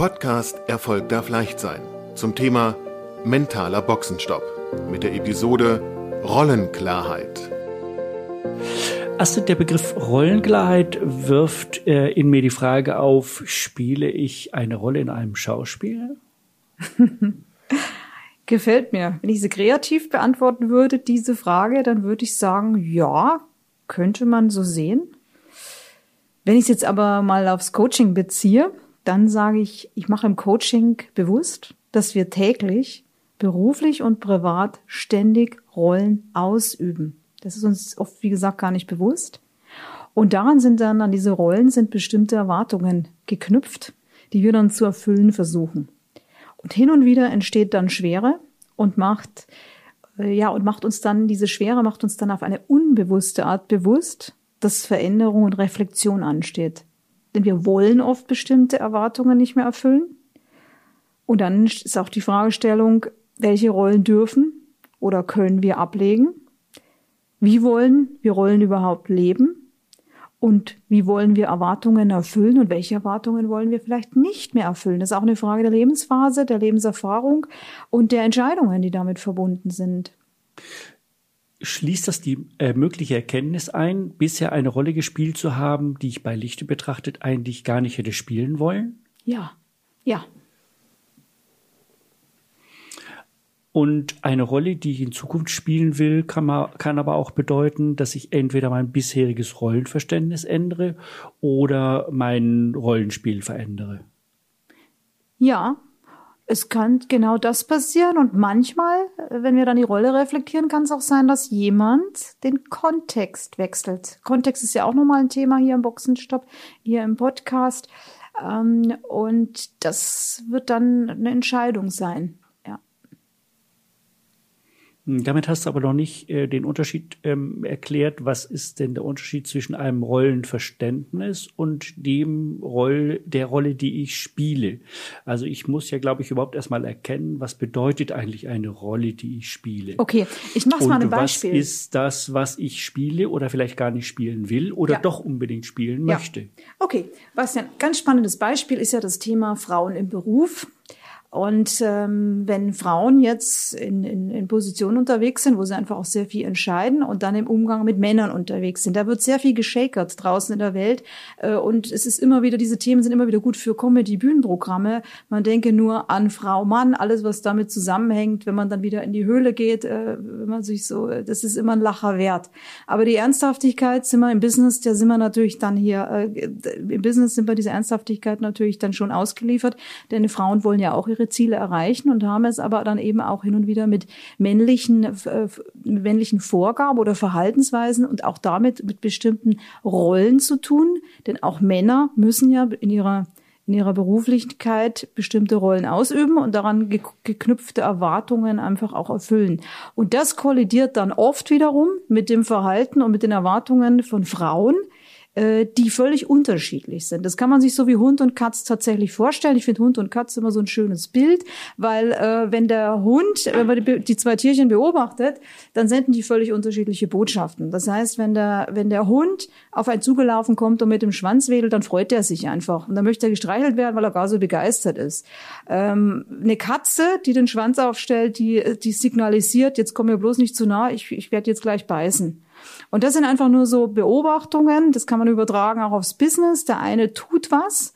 Podcast Erfolg darf leicht sein zum Thema mentaler Boxenstopp mit der Episode Rollenklarheit. Also der Begriff Rollenklarheit wirft äh, in mir die Frage auf, spiele ich eine Rolle in einem Schauspiel? Gefällt mir. Wenn ich sie kreativ beantworten würde, diese Frage, dann würde ich sagen, ja, könnte man so sehen. Wenn ich es jetzt aber mal aufs Coaching beziehe, dann sage ich, ich mache im Coaching bewusst, dass wir täglich beruflich und privat ständig Rollen ausüben. Das ist uns oft, wie gesagt, gar nicht bewusst. Und daran sind dann, an diese Rollen sind bestimmte Erwartungen geknüpft, die wir dann zu erfüllen versuchen. Und hin und wieder entsteht dann Schwere und macht, äh, ja, und macht uns dann, diese Schwere macht uns dann auf eine unbewusste Art bewusst, dass Veränderung und Reflexion ansteht. Denn wir wollen oft bestimmte Erwartungen nicht mehr erfüllen. Und dann ist auch die Fragestellung, welche Rollen dürfen oder können wir ablegen? Wie wollen wir Rollen überhaupt leben? Und wie wollen wir Erwartungen erfüllen und welche Erwartungen wollen wir vielleicht nicht mehr erfüllen? Das ist auch eine Frage der Lebensphase, der Lebenserfahrung und der Entscheidungen, die damit verbunden sind. Schließt das die äh, mögliche Erkenntnis ein, bisher eine Rolle gespielt zu haben, die ich bei Lichte betrachtet eigentlich gar nicht hätte spielen wollen? Ja, ja, Und eine Rolle, die ich in Zukunft spielen will, kann, man, kann aber auch bedeuten, dass ich entweder mein bisheriges Rollenverständnis ändere oder mein Rollenspiel verändere. Ja, es kann genau das passieren und manchmal, wenn wir dann die Rolle reflektieren, kann es auch sein, dass jemand den Kontext wechselt. Kontext ist ja auch nochmal ein Thema hier im Boxenstopp, hier im Podcast. Ähm, und das wird dann eine Entscheidung sein. Hm, damit hast du aber noch nicht äh, den Unterschied ähm, erklärt. Was ist denn der Unterschied zwischen einem Rollenverständnis und dem Roll, der Rolle, die ich spiele? Also ich muss ja, glaube ich, überhaupt erstmal erkennen, was bedeutet eigentlich eine Rolle, die ich spiele. Okay, ich mache mal ein Beispiel. Was ist das, was ich spiele oder vielleicht gar nicht spielen will oder ja. doch unbedingt spielen ja. möchte? Okay, was ein ganz spannendes Beispiel ist ja das Thema Frauen im Beruf. Und ähm, wenn Frauen jetzt in, in, in Positionen unterwegs sind, wo sie einfach auch sehr viel entscheiden und dann im Umgang mit Männern unterwegs sind, da wird sehr viel geschakert draußen in der Welt. Äh, und es ist immer wieder, diese Themen sind immer wieder gut für Comedy-Bühnenprogramme. Man denke nur an Frau, Mann, alles, was damit zusammenhängt, wenn man dann wieder in die Höhle geht, äh, wenn man sich so, das ist immer ein Lacher wert. Aber die Ernsthaftigkeit sind wir im Business, da sind wir natürlich dann hier, äh, im Business sind wir diese Ernsthaftigkeit natürlich dann schon ausgeliefert, denn Frauen wollen ja auch ihre ihre Ziele erreichen und haben es aber dann eben auch hin und wieder mit männlichen, äh, männlichen Vorgaben oder Verhaltensweisen und auch damit mit bestimmten Rollen zu tun. Denn auch Männer müssen ja in ihrer in ihrer Beruflichkeit bestimmte Rollen ausüben und daran geknüpfte Erwartungen einfach auch erfüllen. Und das kollidiert dann oft wiederum mit dem Verhalten und mit den Erwartungen von Frauen, äh, die völlig unterschiedlich sind. Das kann man sich so wie Hund und Katz tatsächlich vorstellen. Ich finde Hund und Katz immer so ein schönes Bild, weil äh, wenn der Hund, wenn man die, die, zwei Tierchen beobachtet, dann senden die völlig unterschiedliche Botschaften. Das heißt, wenn der, wenn der Hund auf einen zugelaufen kommt und mit dem Schwanz wedelt, dann freut er sich einfach. Und dann möchte er gestreichelt werden, weil er gar so begeistert ist. Ähm, eine Katze, die den Schwanz aufstellt, die, die signalisiert, jetzt komm mir bloß nicht zu nah, ich, ich werde jetzt gleich beißen. Und das sind einfach nur so Beobachtungen, das kann man übertragen auch aufs Business. Der eine tut was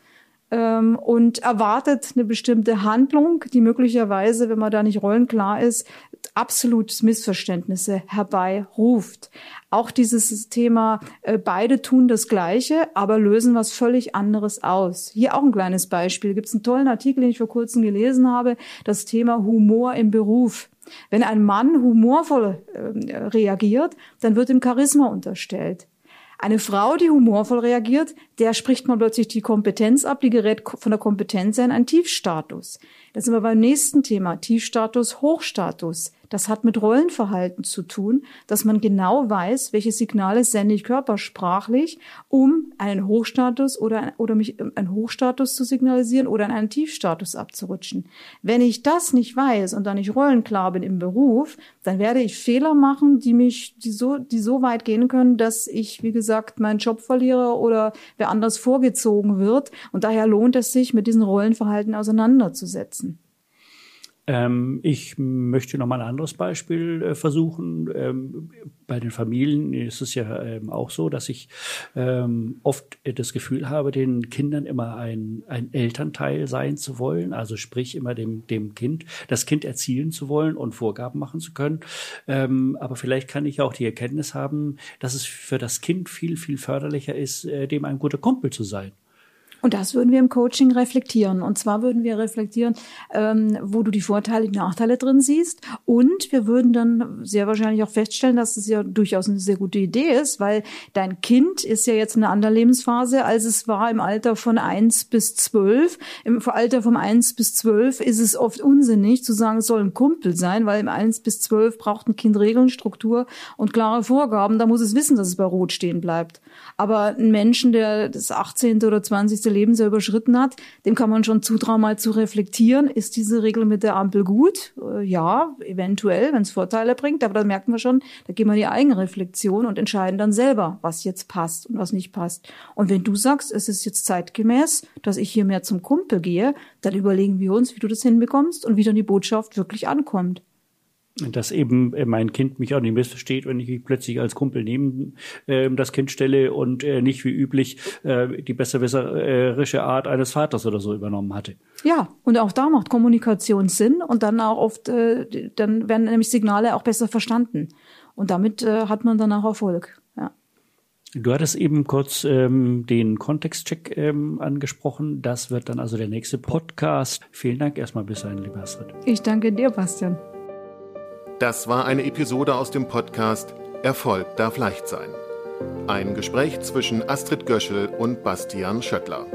ähm, und erwartet eine bestimmte Handlung, die möglicherweise, wenn man da nicht rollenklar ist, absolut Missverständnisse herbeiruft. Auch dieses Thema, äh, beide tun das Gleiche, aber lösen was völlig anderes aus. Hier auch ein kleines Beispiel. Gibt es einen tollen Artikel, den ich vor kurzem gelesen habe, das Thema Humor im Beruf. Wenn ein Mann humorvoll äh, reagiert, dann wird ihm Charisma unterstellt. Eine Frau, die humorvoll reagiert, der spricht man plötzlich die Kompetenz ab, die gerät von der Kompetenz in einen Tiefstatus. Da sind wir beim nächsten Thema, Tiefstatus, Hochstatus. Das hat mit Rollenverhalten zu tun, dass man genau weiß, welche Signale sende ich körpersprachlich, um einen Hochstatus oder, oder mich einen Hochstatus zu signalisieren oder in einen Tiefstatus abzurutschen. Wenn ich das nicht weiß und dann nicht rollenklar bin im Beruf, dann werde ich Fehler machen, die mich, die so, die so weit gehen können, dass ich, wie gesagt, meinen Job verliere oder wer anders vorgezogen wird. Und daher lohnt es sich, mit diesen Rollenverhalten auseinanderzusetzen. Ähm, ich möchte noch mal ein anderes Beispiel äh, versuchen. Ähm, bei den Familien ist es ja ähm, auch so, dass ich ähm, oft das Gefühl habe, den Kindern immer ein, ein Elternteil sein zu wollen, also sprich immer dem, dem Kind, das Kind erzielen zu wollen und Vorgaben machen zu können. Ähm, aber vielleicht kann ich auch die Erkenntnis haben, dass es für das Kind viel, viel förderlicher ist, äh, dem ein guter Kumpel zu sein. Und das würden wir im Coaching reflektieren. Und zwar würden wir reflektieren, ähm, wo du die Vorteile, die Nachteile drin siehst. Und wir würden dann sehr wahrscheinlich auch feststellen, dass es ja durchaus eine sehr gute Idee ist, weil dein Kind ist ja jetzt in einer anderen Lebensphase, als es war im Alter von eins bis zwölf. Im Alter von eins bis zwölf ist es oft unsinnig zu sagen, es soll ein Kumpel sein, weil im eins bis zwölf braucht ein Kind Regeln, Struktur und klare Vorgaben. Da muss es wissen, dass es bei Rot stehen bleibt. Aber ein Menschen, der das 18. oder 20. Lebensjahr überschritten hat, dem kann man schon zutrauen, mal zu reflektieren. Ist diese Regel mit der Ampel gut? Äh, ja, eventuell, wenn es Vorteile bringt. Aber da merken wir schon, da gehen wir in die Eigenreflexion und entscheiden dann selber, was jetzt passt und was nicht passt. Und wenn du sagst, es ist jetzt zeitgemäß, dass ich hier mehr zum Kumpel gehe, dann überlegen wir uns, wie du das hinbekommst und wie dann die Botschaft wirklich ankommt dass eben äh, mein Kind mich auch nicht missversteht, wenn ich mich plötzlich als Kumpel neben äh, das Kind stelle und äh, nicht wie üblich äh, die besserwisserische Art eines Vaters oder so übernommen hatte. Ja, und auch da macht Kommunikation Sinn und dann auch oft, äh, dann werden nämlich Signale auch besser verstanden. Und damit äh, hat man dann auch Erfolg. Du hattest eben kurz ähm, den Kontextcheck ähm, angesprochen. Das wird dann also der nächste Podcast. Vielen Dank erstmal bis dahin, lieber Astrid. Ich danke dir, Bastian. Das war eine Episode aus dem Podcast Erfolg darf leicht sein. Ein Gespräch zwischen Astrid Göschel und Bastian Schöttler.